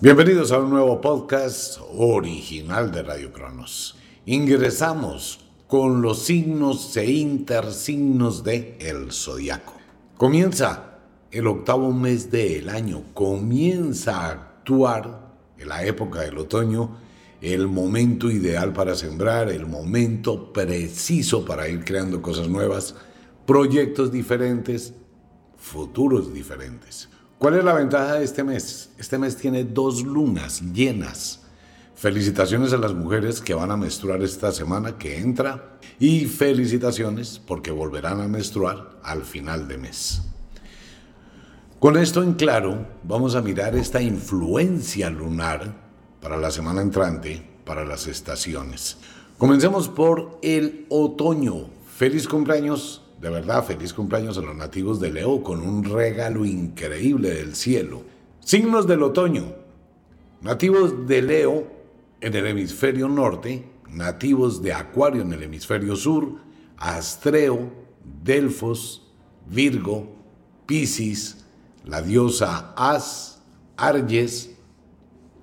Bienvenidos a un nuevo podcast original de Radio Cronos. Ingresamos con los signos e intersignos de el zodiaco. Comienza el octavo mes del año, comienza a actuar en la época del otoño, el momento ideal para sembrar, el momento preciso para ir creando cosas nuevas, proyectos diferentes, futuros diferentes. ¿Cuál es la ventaja de este mes? Este mes tiene dos lunas llenas. Felicitaciones a las mujeres que van a menstruar esta semana que entra y felicitaciones porque volverán a menstruar al final de mes. Con esto en claro, vamos a mirar esta influencia lunar para la semana entrante, para las estaciones. Comencemos por el otoño. Feliz cumpleaños de verdad, feliz cumpleaños a los nativos de Leo con un regalo increíble del cielo. Signos del otoño. Nativos de Leo en el hemisferio norte, nativos de Acuario en el hemisferio sur, Astreo, Delfos, Virgo, Piscis, la diosa As, Arges,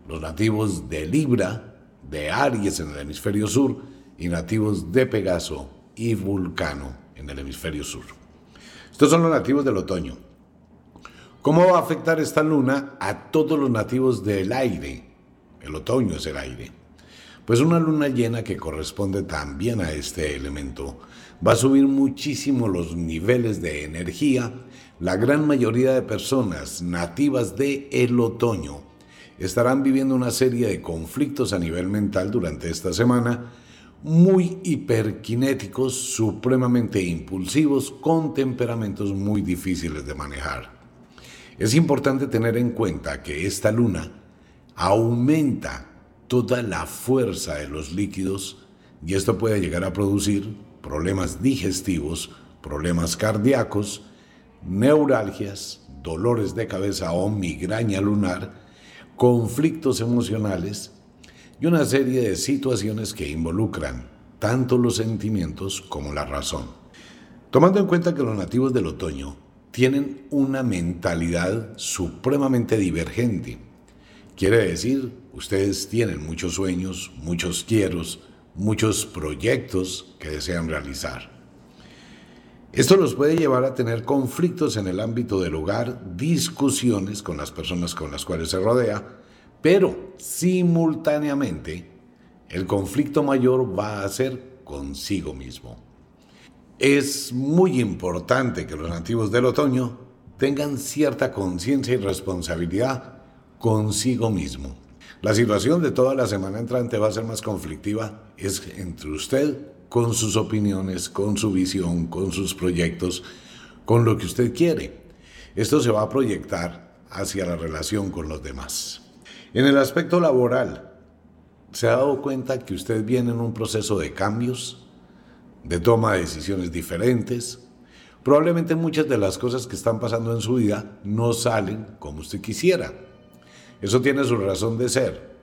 los nativos de Libra, de Aries en el hemisferio sur y nativos de Pegaso y Vulcano en el hemisferio sur. Estos son los nativos del otoño. ¿Cómo va a afectar esta luna a todos los nativos del aire? El otoño es el aire. Pues una luna llena que corresponde también a este elemento va a subir muchísimo los niveles de energía. La gran mayoría de personas nativas de el otoño estarán viviendo una serie de conflictos a nivel mental durante esta semana muy hiperkinéticos, supremamente impulsivos, con temperamentos muy difíciles de manejar. Es importante tener en cuenta que esta luna aumenta toda la fuerza de los líquidos y esto puede llegar a producir problemas digestivos, problemas cardíacos, neuralgias, dolores de cabeza o migraña lunar, conflictos emocionales, una serie de situaciones que involucran tanto los sentimientos como la razón. Tomando en cuenta que los nativos del otoño tienen una mentalidad supremamente divergente, quiere decir, ustedes tienen muchos sueños, muchos quieros, muchos proyectos que desean realizar. Esto los puede llevar a tener conflictos en el ámbito del hogar, discusiones con las personas con las cuales se rodea, pero simultáneamente, el conflicto mayor va a ser consigo mismo. Es muy importante que los nativos del otoño tengan cierta conciencia y responsabilidad consigo mismo. La situación de toda la semana entrante va a ser más conflictiva, es entre usted con sus opiniones, con su visión, con sus proyectos, con lo que usted quiere. Esto se va a proyectar hacia la relación con los demás. En el aspecto laboral, ¿se ha dado cuenta que usted viene en un proceso de cambios, de toma de decisiones diferentes? Probablemente muchas de las cosas que están pasando en su vida no salen como usted quisiera. Eso tiene su razón de ser.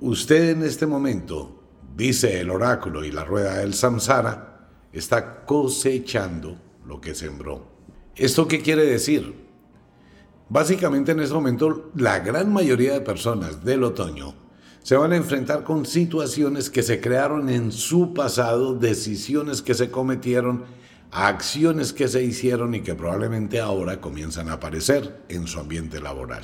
Usted en este momento, dice el oráculo y la rueda del samsara, está cosechando lo que sembró. ¿Esto qué quiere decir? Básicamente en este momento la gran mayoría de personas del otoño se van a enfrentar con situaciones que se crearon en su pasado, decisiones que se cometieron, acciones que se hicieron y que probablemente ahora comienzan a aparecer en su ambiente laboral.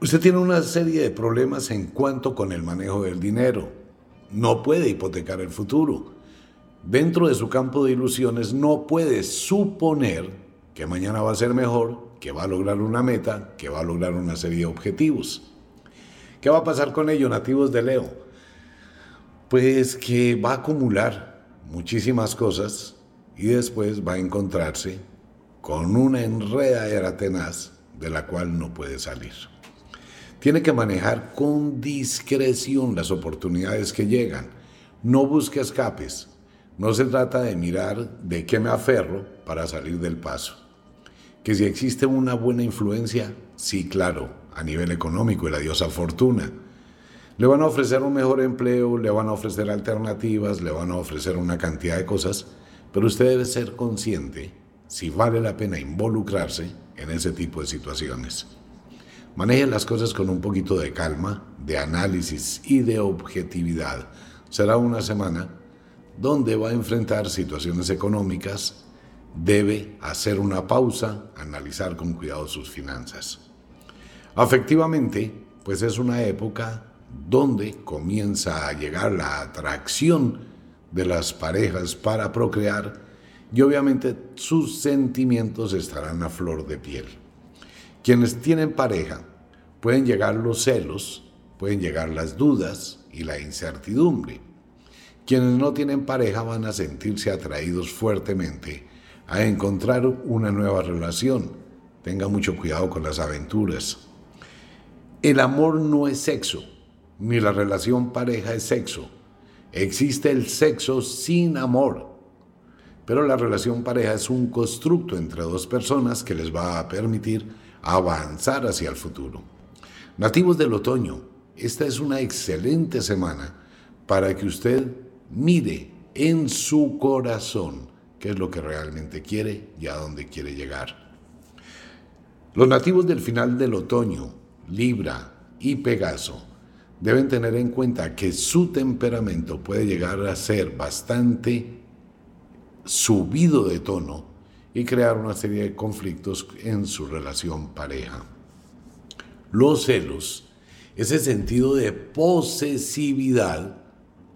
Usted tiene una serie de problemas en cuanto con el manejo del dinero. no puede hipotecar el futuro. Dentro de su campo de ilusiones no puede suponer que mañana va a ser mejor, que va a lograr una meta, que va a lograr una serie de objetivos. ¿Qué va a pasar con ello, nativos de Leo? Pues que va a acumular muchísimas cosas y después va a encontrarse con una enredadera tenaz de la cual no puede salir. Tiene que manejar con discreción las oportunidades que llegan. No busque escapes. No se trata de mirar de qué me aferro para salir del paso. Que si existe una buena influencia, sí, claro, a nivel económico y la diosa fortuna. Le van a ofrecer un mejor empleo, le van a ofrecer alternativas, le van a ofrecer una cantidad de cosas, pero usted debe ser consciente si vale la pena involucrarse en ese tipo de situaciones. Maneje las cosas con un poquito de calma, de análisis y de objetividad. Será una semana donde va a enfrentar situaciones económicas, debe hacer una pausa, analizar con cuidado sus finanzas. Afectivamente, pues es una época donde comienza a llegar la atracción de las parejas para procrear y obviamente sus sentimientos estarán a flor de piel. Quienes tienen pareja pueden llegar los celos, pueden llegar las dudas y la incertidumbre. Quienes no tienen pareja van a sentirse atraídos fuertemente a encontrar una nueva relación. Tenga mucho cuidado con las aventuras. El amor no es sexo, ni la relación pareja es sexo. Existe el sexo sin amor. Pero la relación pareja es un constructo entre dos personas que les va a permitir avanzar hacia el futuro. Nativos del otoño, esta es una excelente semana para que usted mire en su corazón qué es lo que realmente quiere y a dónde quiere llegar. Los nativos del final del otoño, Libra y Pegaso, deben tener en cuenta que su temperamento puede llegar a ser bastante subido de tono y crear una serie de conflictos en su relación pareja. Los celos, ese sentido de posesividad,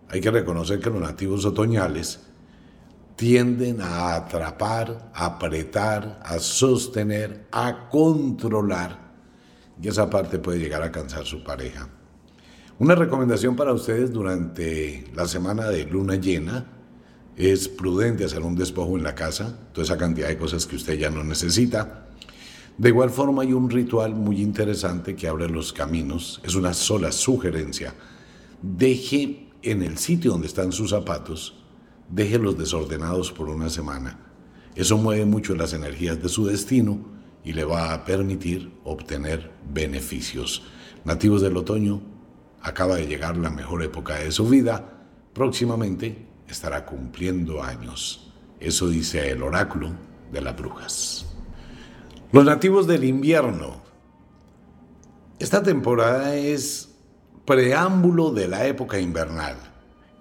hay que reconocer que los nativos otoñales tienden a atrapar, a apretar, a sostener, a controlar, y esa parte puede llegar a cansar su pareja. Una recomendación para ustedes durante la semana de luna llena es prudente hacer un despojo en la casa, toda esa cantidad de cosas que usted ya no necesita. De igual forma hay un ritual muy interesante que abre los caminos, es una sola sugerencia. Deje en el sitio donde están sus zapatos, déjelos desordenados por una semana. Eso mueve mucho las energías de su destino y le va a permitir obtener beneficios. Nativos del otoño, acaba de llegar la mejor época de su vida. Próximamente estará cumpliendo años. Eso dice el oráculo de las brujas. Los nativos del invierno. Esta temporada es preámbulo de la época invernal.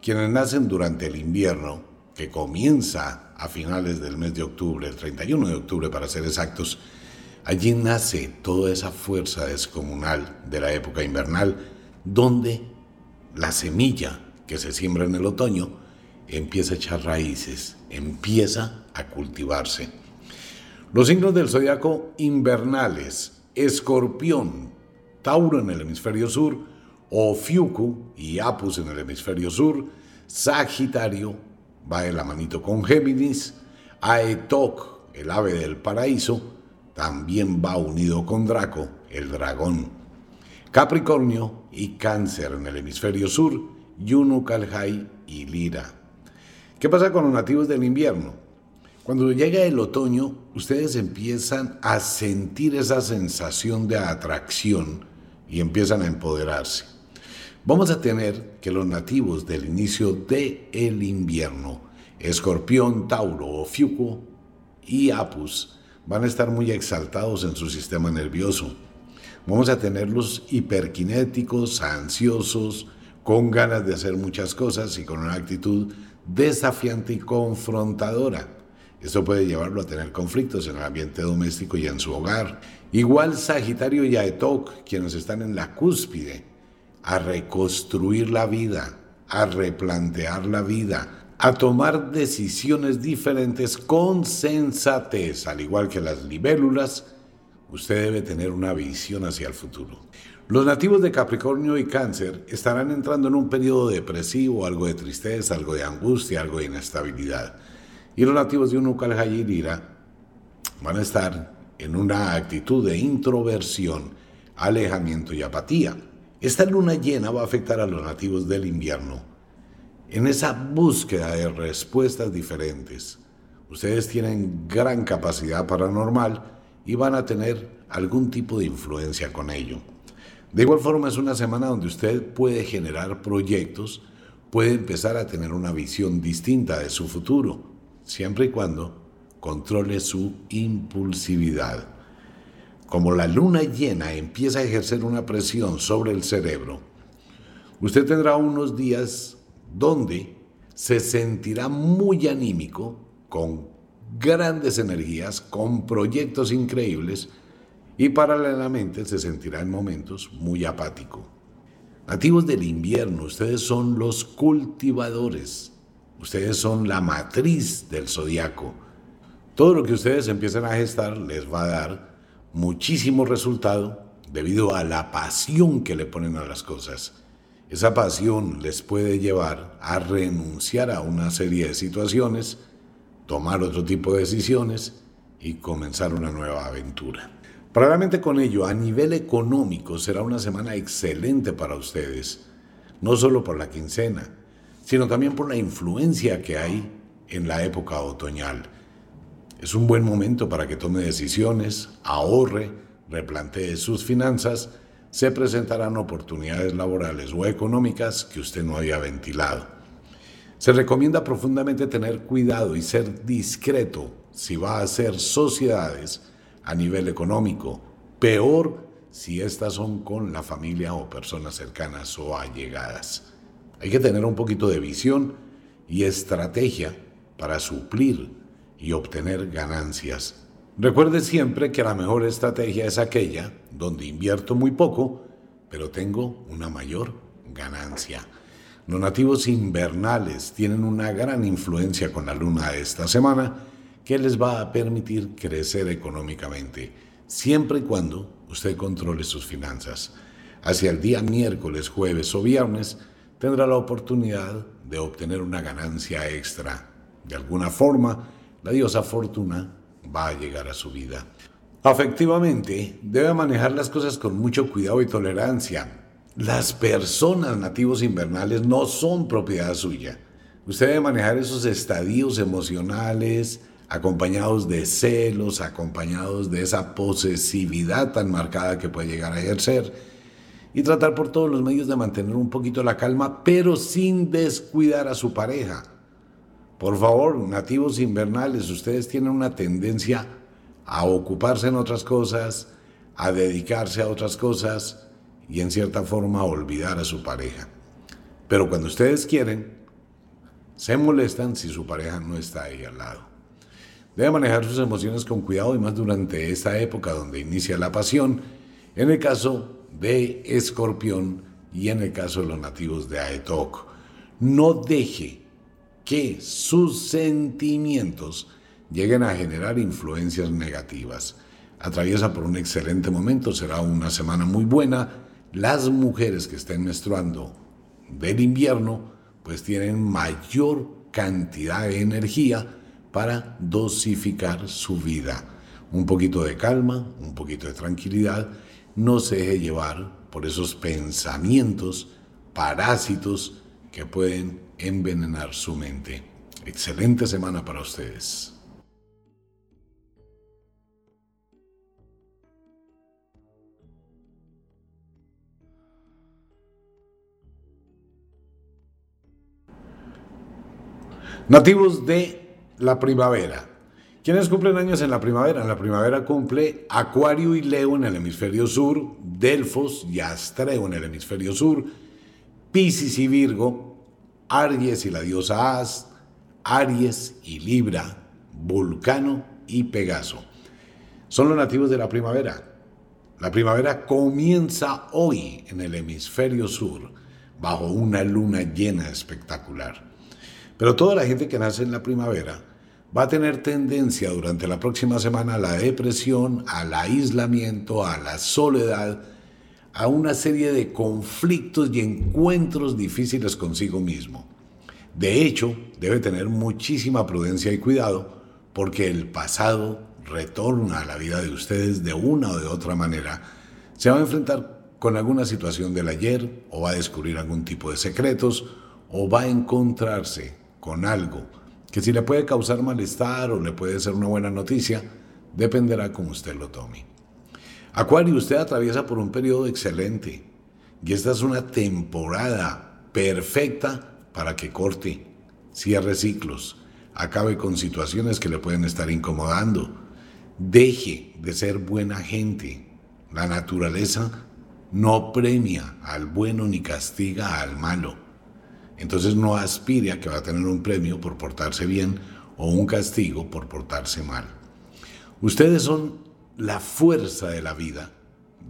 Quienes nacen durante el invierno, que comienza a finales del mes de octubre, el 31 de octubre para ser exactos, allí nace toda esa fuerza descomunal de la época invernal, donde la semilla que se siembra en el otoño empieza a echar raíces, empieza a cultivarse. Los signos del zodiaco invernales, escorpión, Tauro en el hemisferio sur, Ofiuco y Apus en el hemisferio sur, Sagitario va de la manito con Géminis, Aetok, el ave del paraíso, también va unido con Draco, el dragón. Capricornio y Cáncer en el hemisferio sur, Yuno, Caljay y Lira ¿Qué pasa con los nativos del invierno? Cuando llega el otoño, ustedes empiezan a sentir esa sensación de atracción y empiezan a empoderarse. Vamos a tener que los nativos del inicio del el invierno, Escorpión, Tauro, Fiuco y Apus, van a estar muy exaltados en su sistema nervioso. Vamos a tenerlos hiperkinéticos, ansiosos, con ganas de hacer muchas cosas y con una actitud desafiante y confrontadora. Esto puede llevarlo a tener conflictos en el ambiente doméstico y en su hogar. Igual Sagitario y Aetok, quienes están en la cúspide, a reconstruir la vida, a replantear la vida, a tomar decisiones diferentes con sensatez, al igual que las libélulas, usted debe tener una visión hacia el futuro. Los nativos de Capricornio y Cáncer estarán entrando en un periodo depresivo, algo de tristeza, algo de angustia, algo de inestabilidad. Y los nativos de Unucal Hayirira van a estar en una actitud de introversión, alejamiento y apatía. Esta luna llena va a afectar a los nativos del invierno en esa búsqueda de respuestas diferentes. Ustedes tienen gran capacidad paranormal y van a tener algún tipo de influencia con ello. De igual forma es una semana donde usted puede generar proyectos, puede empezar a tener una visión distinta de su futuro, siempre y cuando controle su impulsividad. Como la luna llena empieza a ejercer una presión sobre el cerebro, usted tendrá unos días donde se sentirá muy anímico, con grandes energías, con proyectos increíbles y paralelamente se sentirá en momentos muy apático. Nativos del invierno, ustedes son los cultivadores, ustedes son la matriz del zodiaco. Todo lo que ustedes empiezan a gestar les va a dar muchísimo resultado debido a la pasión que le ponen a las cosas. Esa pasión les puede llevar a renunciar a una serie de situaciones, tomar otro tipo de decisiones y comenzar una nueva aventura. Probablemente con ello, a nivel económico, será una semana excelente para ustedes, no solo por la quincena, sino también por la influencia que hay en la época otoñal. Es un buen momento para que tome decisiones, ahorre, replantee sus finanzas, se presentarán oportunidades laborales o económicas que usted no había ventilado. Se recomienda profundamente tener cuidado y ser discreto si va a hacer sociedades a nivel económico, peor si estas son con la familia o personas cercanas o allegadas. Hay que tener un poquito de visión y estrategia para suplir y obtener ganancias. Recuerde siempre que la mejor estrategia es aquella donde invierto muy poco, pero tengo una mayor ganancia. Los nativos invernales tienen una gran influencia con la luna esta semana que les va a permitir crecer económicamente, siempre y cuando usted controle sus finanzas. Hacia el día miércoles, jueves o viernes tendrá la oportunidad de obtener una ganancia extra. De alguna forma, la diosa Fortuna va a llegar a su vida. Afectivamente, debe manejar las cosas con mucho cuidado y tolerancia. Las personas nativos invernales no son propiedad suya. Usted debe manejar esos estadios emocionales acompañados de celos, acompañados de esa posesividad tan marcada que puede llegar a ejercer y tratar por todos los medios de mantener un poquito la calma, pero sin descuidar a su pareja. Por favor, nativos invernales, ustedes tienen una tendencia a ocuparse en otras cosas, a dedicarse a otras cosas y en cierta forma a olvidar a su pareja. Pero cuando ustedes quieren, se molestan si su pareja no está ahí al lado. Debe manejar sus emociones con cuidado y más durante esta época donde inicia la pasión, en el caso de Escorpión y en el caso de los nativos de Aetok. No deje que sus sentimientos lleguen a generar influencias negativas. Atraviesa por un excelente momento, será una semana muy buena. Las mujeres que estén menstruando del invierno pues tienen mayor cantidad de energía para dosificar su vida. Un poquito de calma, un poquito de tranquilidad, no se deje llevar por esos pensamientos parásitos que pueden envenenar su mente. Excelente semana para ustedes. Nativos de la primavera. ¿Quiénes cumplen años en la primavera? En la primavera cumple Acuario y Leo en el hemisferio sur, Delfos y Astreo en el hemisferio sur, Piscis y Virgo Aries y la diosa As, Aries y Libra, Vulcano y Pegaso. Son los nativos de la primavera. La primavera comienza hoy en el hemisferio sur. bajo una luna llena espectacular. Pero toda la gente que nace en la primavera va a tener tendencia durante la próxima semana a la depresión, al aislamiento, a la soledad, a una serie de conflictos y encuentros difíciles consigo mismo. De hecho, debe tener muchísima prudencia y cuidado porque el pasado retorna a la vida de ustedes de una o de otra manera. Se va a enfrentar con alguna situación del ayer o va a descubrir algún tipo de secretos o va a encontrarse con algo que si le puede causar malestar o le puede ser una buena noticia, dependerá como usted lo tome. Acuario, usted atraviesa por un periodo excelente y esta es una temporada perfecta para que corte, cierre ciclos, acabe con situaciones que le pueden estar incomodando, deje de ser buena gente. La naturaleza no premia al bueno ni castiga al malo. Entonces no aspire a que va a tener un premio por portarse bien o un castigo por portarse mal. Ustedes son la fuerza de la vida.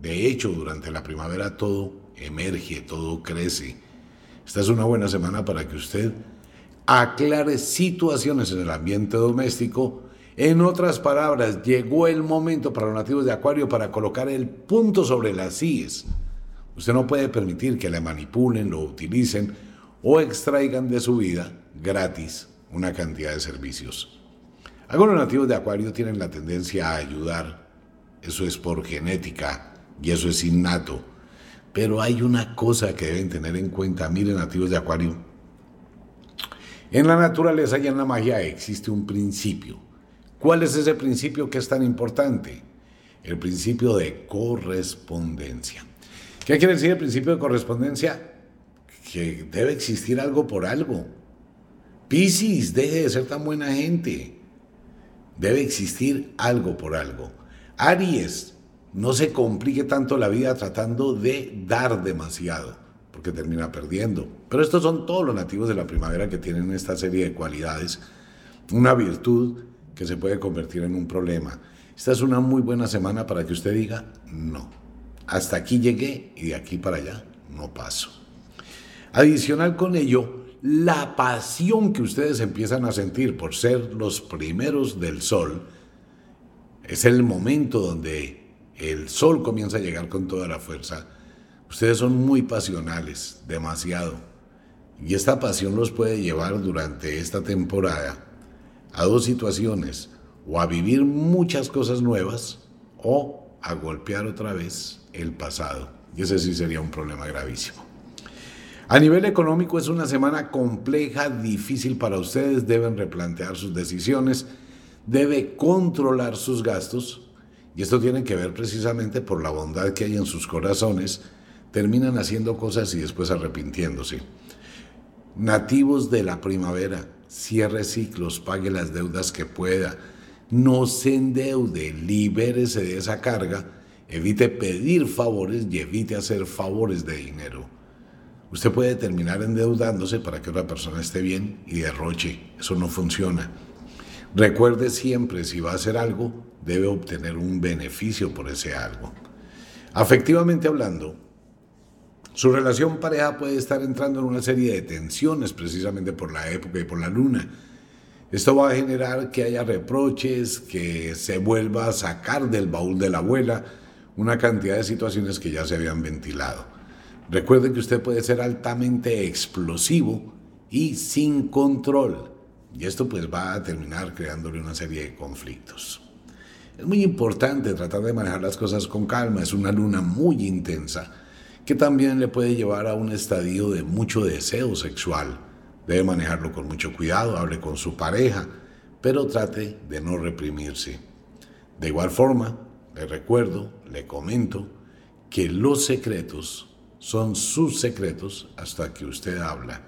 De hecho, durante la primavera todo emerge, todo crece. Esta es una buena semana para que usted aclare situaciones en el ambiente doméstico. En otras palabras, llegó el momento para los nativos de Acuario para colocar el punto sobre las IES. Usted no puede permitir que le manipulen, lo utilicen o extraigan de su vida gratis una cantidad de servicios. Algunos nativos de Acuario tienen la tendencia a ayudar. Eso es por genética y eso es innato. Pero hay una cosa que deben tener en cuenta, miren nativos de Acuario. En la naturaleza y en la magia existe un principio. ¿Cuál es ese principio que es tan importante? El principio de correspondencia. ¿Qué quiere decir el principio de correspondencia? Que debe existir algo por algo. Piscis, deje de ser tan buena gente. Debe existir algo por algo. Aries, no se complique tanto la vida tratando de dar demasiado, porque termina perdiendo. Pero estos son todos los nativos de la primavera que tienen esta serie de cualidades, una virtud que se puede convertir en un problema. Esta es una muy buena semana para que usted diga, no, hasta aquí llegué y de aquí para allá no paso. Adicional con ello, la pasión que ustedes empiezan a sentir por ser los primeros del sol, es el momento donde el sol comienza a llegar con toda la fuerza. Ustedes son muy pasionales, demasiado. Y esta pasión los puede llevar durante esta temporada a dos situaciones, o a vivir muchas cosas nuevas, o a golpear otra vez el pasado. Y ese sí sería un problema gravísimo. A nivel económico es una semana compleja, difícil para ustedes, deben replantear sus decisiones, debe controlar sus gastos, y esto tiene que ver precisamente por la bondad que hay en sus corazones, terminan haciendo cosas y después arrepintiéndose. Nativos de la primavera, cierre ciclos, pague las deudas que pueda, no se endeude, libérese de esa carga, evite pedir favores y evite hacer favores de dinero. Usted puede terminar endeudándose para que otra persona esté bien y derroche. Eso no funciona. Recuerde siempre, si va a hacer algo, debe obtener un beneficio por ese algo. Afectivamente hablando, su relación pareja puede estar entrando en una serie de tensiones precisamente por la época y por la luna. Esto va a generar que haya reproches, que se vuelva a sacar del baúl de la abuela una cantidad de situaciones que ya se habían ventilado. Recuerde que usted puede ser altamente explosivo y sin control. Y esto pues va a terminar creándole una serie de conflictos. Es muy importante tratar de manejar las cosas con calma, es una luna muy intensa que también le puede llevar a un estadio de mucho deseo sexual. Debe manejarlo con mucho cuidado, hable con su pareja, pero trate de no reprimirse. De igual forma, le recuerdo, le comento, que los secretos son sus secretos hasta que usted habla.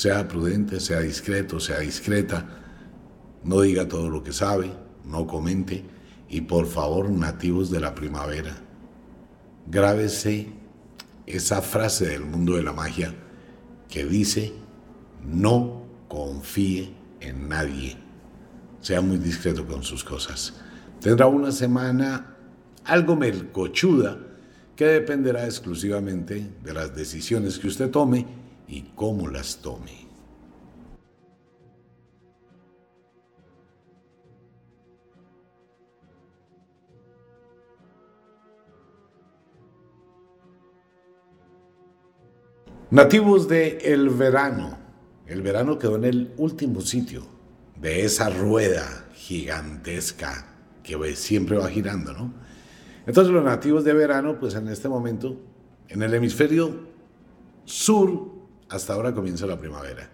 Sea prudente, sea discreto, sea discreta, no diga todo lo que sabe, no comente y por favor, nativos de la primavera, grábese esa frase del mundo de la magia que dice, no confíe en nadie. Sea muy discreto con sus cosas. Tendrá una semana algo melcochuda que dependerá exclusivamente de las decisiones que usted tome y cómo las tome. Nativos de el verano. El verano quedó en el último sitio de esa rueda gigantesca que siempre va girando, ¿no? Entonces los nativos de verano, pues en este momento, en el hemisferio sur, hasta ahora comienza la primavera.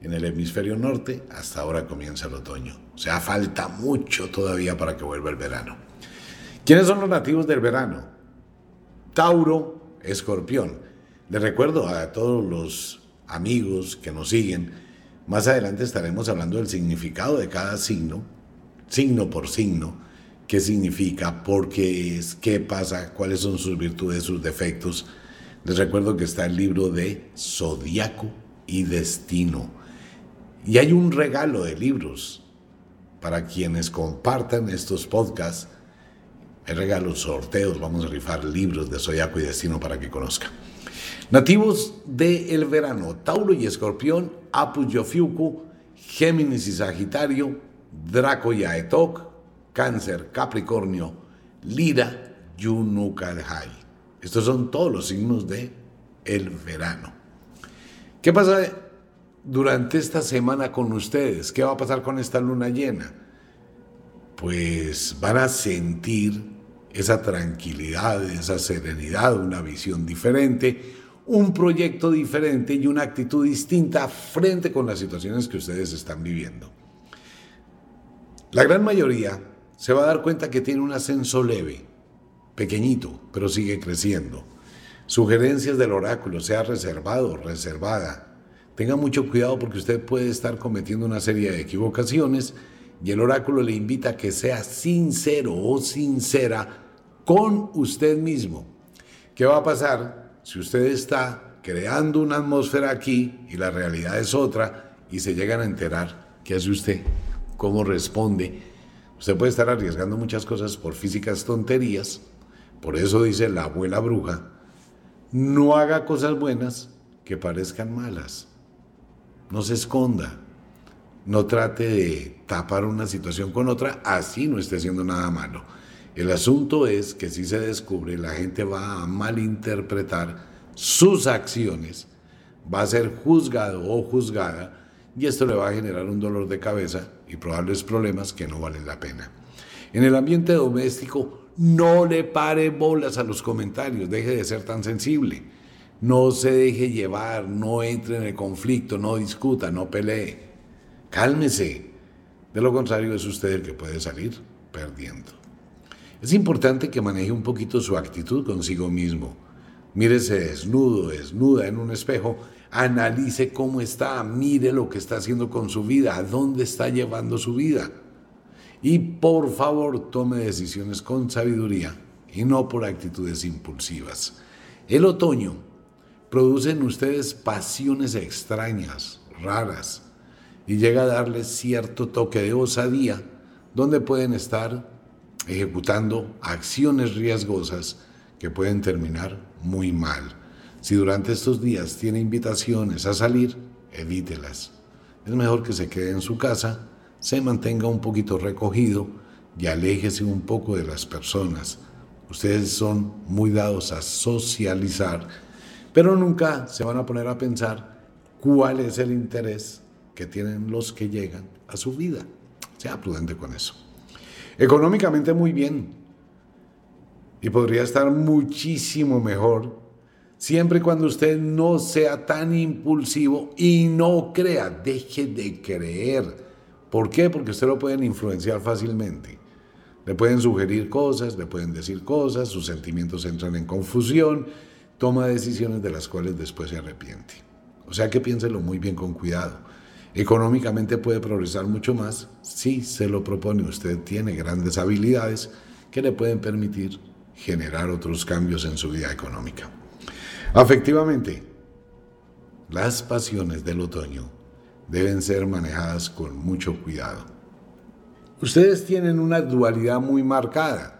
En el hemisferio norte, hasta ahora comienza el otoño. O sea, falta mucho todavía para que vuelva el verano. ¿Quiénes son los nativos del verano? Tauro, escorpión. Les recuerdo a todos los amigos que nos siguen, más adelante estaremos hablando del significado de cada signo, signo por signo, qué significa, por qué es, qué pasa, cuáles son sus virtudes, sus defectos. Les recuerdo que está el libro de Zodiaco y Destino. Y hay un regalo de libros para quienes compartan estos podcasts. Hay regalos, sorteos, vamos a rifar libros de Zodiaco y Destino para que conozcan. Nativos del verano, Tauro y Escorpión, Apus y Géminis y Sagitario, Draco y Aetok, Cáncer, Capricornio, Lira, Yunukalhai. Estos son todos los signos de el verano. ¿Qué pasa durante esta semana con ustedes? ¿Qué va a pasar con esta luna llena? Pues van a sentir esa tranquilidad, esa serenidad, una visión diferente, un proyecto diferente y una actitud distinta frente con las situaciones que ustedes están viviendo. La gran mayoría se va a dar cuenta que tiene un ascenso leve, pequeñito, pero sigue creciendo. Sugerencias del oráculo, sea reservado, reservada. Tenga mucho cuidado porque usted puede estar cometiendo una serie de equivocaciones y el oráculo le invita a que sea sincero o sincera con usted mismo. ¿Qué va a pasar si usted está creando una atmósfera aquí y la realidad es otra y se llegan a enterar? ¿Qué hace usted? ¿Cómo responde? Usted puede estar arriesgando muchas cosas por físicas tonterías. Por eso dice la abuela bruja, no haga cosas buenas que parezcan malas. No se esconda. No trate de tapar una situación con otra, así no esté haciendo nada malo. El asunto es que si se descubre, la gente va a malinterpretar sus acciones, va a ser juzgado o juzgada y esto le va a generar un dolor de cabeza y probables problemas que no valen la pena. En el ambiente doméstico, no le pare bolas a los comentarios, deje de ser tan sensible. No se deje llevar, no entre en el conflicto, no discuta, no pelee. Cálmese. De lo contrario, es usted el que puede salir perdiendo. Es importante que maneje un poquito su actitud consigo mismo. Mírese desnudo, desnuda en un espejo analice cómo está, mire lo que está haciendo con su vida, a dónde está llevando su vida. Y por favor tome decisiones con sabiduría y no por actitudes impulsivas. El otoño produce en ustedes pasiones extrañas, raras, y llega a darles cierto toque de osadía, donde pueden estar ejecutando acciones riesgosas que pueden terminar muy mal. Si durante estos días tiene invitaciones a salir, evítelas. Es mejor que se quede en su casa, se mantenga un poquito recogido y aléjese un poco de las personas. Ustedes son muy dados a socializar, pero nunca se van a poner a pensar cuál es el interés que tienen los que llegan a su vida. Sea prudente con eso. Económicamente muy bien. Y podría estar muchísimo mejor Siempre y cuando usted no sea tan impulsivo y no crea, deje de creer. ¿Por qué? Porque usted lo pueden influenciar fácilmente. Le pueden sugerir cosas, le pueden decir cosas, sus sentimientos entran en confusión, toma decisiones de las cuales después se arrepiente. O sea que piénselo muy bien con cuidado. Económicamente puede progresar mucho más si se lo propone. Usted tiene grandes habilidades que le pueden permitir generar otros cambios en su vida económica. Afectivamente, las pasiones del otoño deben ser manejadas con mucho cuidado. Ustedes tienen una dualidad muy marcada.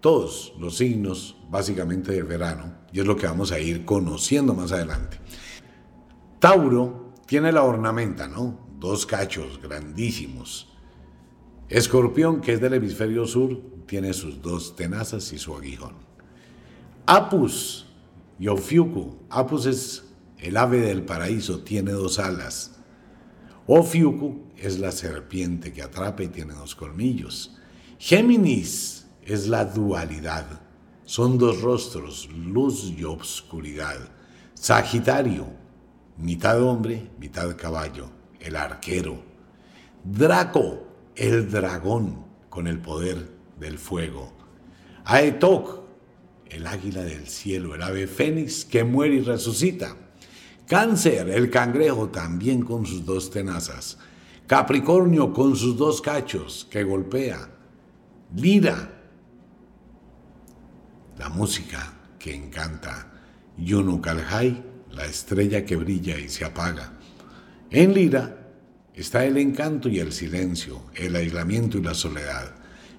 todos los signos básicamente del verano y es lo que vamos a ir conociendo más adelante. Tauro tiene la ornamenta, ¿no? Dos cachos grandísimos. Escorpión, que es del hemisferio sur, tiene sus dos tenazas y su aguijón. Apus y Ofiuku. Apus es el ave del paraíso, tiene dos alas. Ofiuku es la serpiente que atrapa y tiene dos colmillos. Géminis es la dualidad. Son dos rostros, luz y obscuridad. Sagitario, mitad hombre, mitad caballo, el arquero. Draco, el dragón con el poder del fuego. Aetok, el águila del cielo, el ave fénix que muere y resucita. Cáncer, el cangrejo también con sus dos tenazas. Capricornio con sus dos cachos que golpea. Lira, la música que encanta. Yunu Kalhai, la estrella que brilla y se apaga. En Lira está el encanto y el silencio, el aislamiento y la soledad.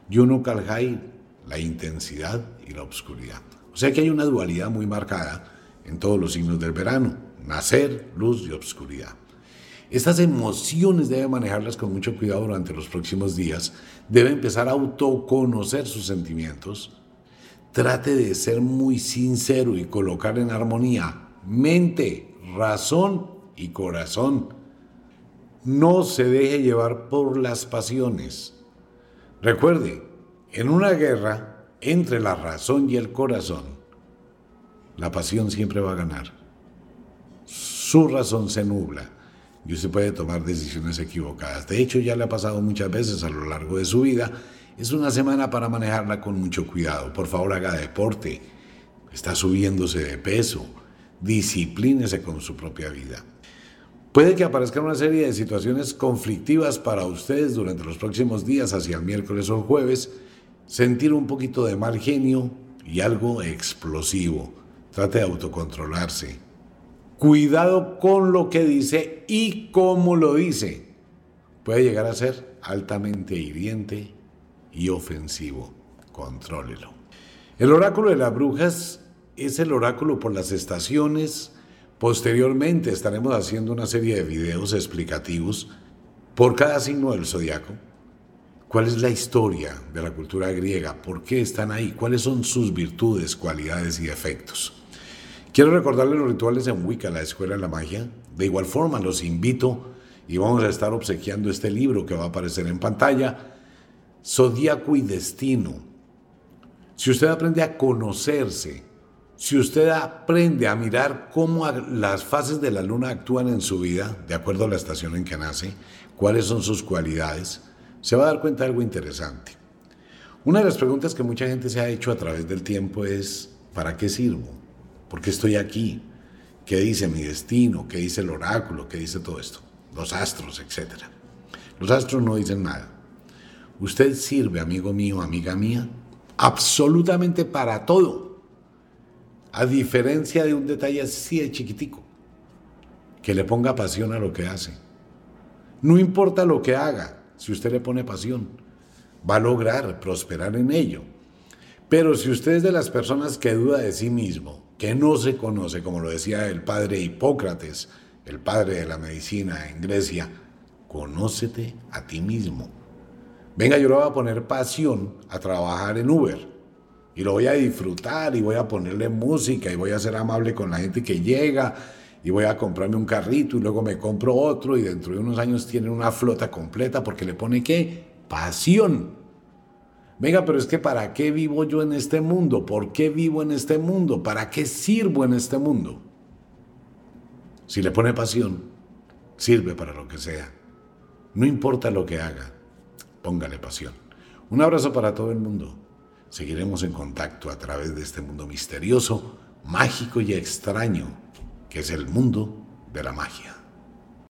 Yunu Kalhai, la intensidad y la obscuridad. O sea que hay una dualidad muy marcada en todos los signos del verano, nacer, luz y obscuridad. Estas emociones debe manejarlas con mucho cuidado durante los próximos días, debe empezar a autoconocer sus sentimientos, trate de ser muy sincero y colocar en armonía mente, razón y corazón. No se deje llevar por las pasiones. Recuerde, en una guerra entre la razón y el corazón, la pasión siempre va a ganar. Su razón se nubla y usted puede tomar decisiones equivocadas. De hecho, ya le ha pasado muchas veces a lo largo de su vida. Es una semana para manejarla con mucho cuidado. Por favor, haga deporte. Está subiéndose de peso. Disciplínese con su propia vida. Puede que aparezcan una serie de situaciones conflictivas para ustedes durante los próximos días, hacia el miércoles o el jueves, sentir un poquito de mal genio y algo explosivo. Trate de autocontrolarse. Cuidado con lo que dice y cómo lo dice. Puede llegar a ser altamente hiriente y ofensivo. Contrólelo. El oráculo de las brujas es el oráculo por las estaciones, Posteriormente estaremos haciendo una serie de videos explicativos por cada signo del zodiaco. ¿Cuál es la historia de la cultura griega? ¿Por qué están ahí? ¿Cuáles son sus virtudes, cualidades y efectos? Quiero recordarles los rituales en Wicca, la Escuela de la Magia. De igual forma, los invito y vamos a estar obsequiando este libro que va a aparecer en pantalla, Zodíaco y Destino. Si usted aprende a conocerse, si usted aprende a mirar cómo las fases de la luna actúan en su vida, de acuerdo a la estación en que nace, cuáles son sus cualidades, se va a dar cuenta de algo interesante. Una de las preguntas que mucha gente se ha hecho a través del tiempo es, ¿para qué sirvo? ¿Por qué estoy aquí? ¿Qué dice mi destino? ¿Qué dice el oráculo? ¿Qué dice todo esto? Los astros, etc. Los astros no dicen nada. Usted sirve, amigo mío, amiga mía, absolutamente para todo a diferencia de un detalle así de chiquitico, que le ponga pasión a lo que hace. No importa lo que haga, si usted le pone pasión, va a lograr prosperar en ello. Pero si usted es de las personas que duda de sí mismo, que no se conoce, como lo decía el padre Hipócrates, el padre de la medicina en Grecia, conócete a ti mismo. Venga, yo le voy a poner pasión a trabajar en Uber y lo voy a disfrutar y voy a ponerle música y voy a ser amable con la gente que llega y voy a comprarme un carrito y luego me compro otro y dentro de unos años tiene una flota completa porque le pone qué? Pasión. Venga, pero es que ¿para qué vivo yo en este mundo? ¿Por qué vivo en este mundo? ¿Para qué sirvo en este mundo? Si le pone pasión, sirve para lo que sea. No importa lo que haga, póngale pasión. Un abrazo para todo el mundo. Seguiremos en contacto a través de este mundo misterioso, mágico y extraño, que es el mundo de la magia.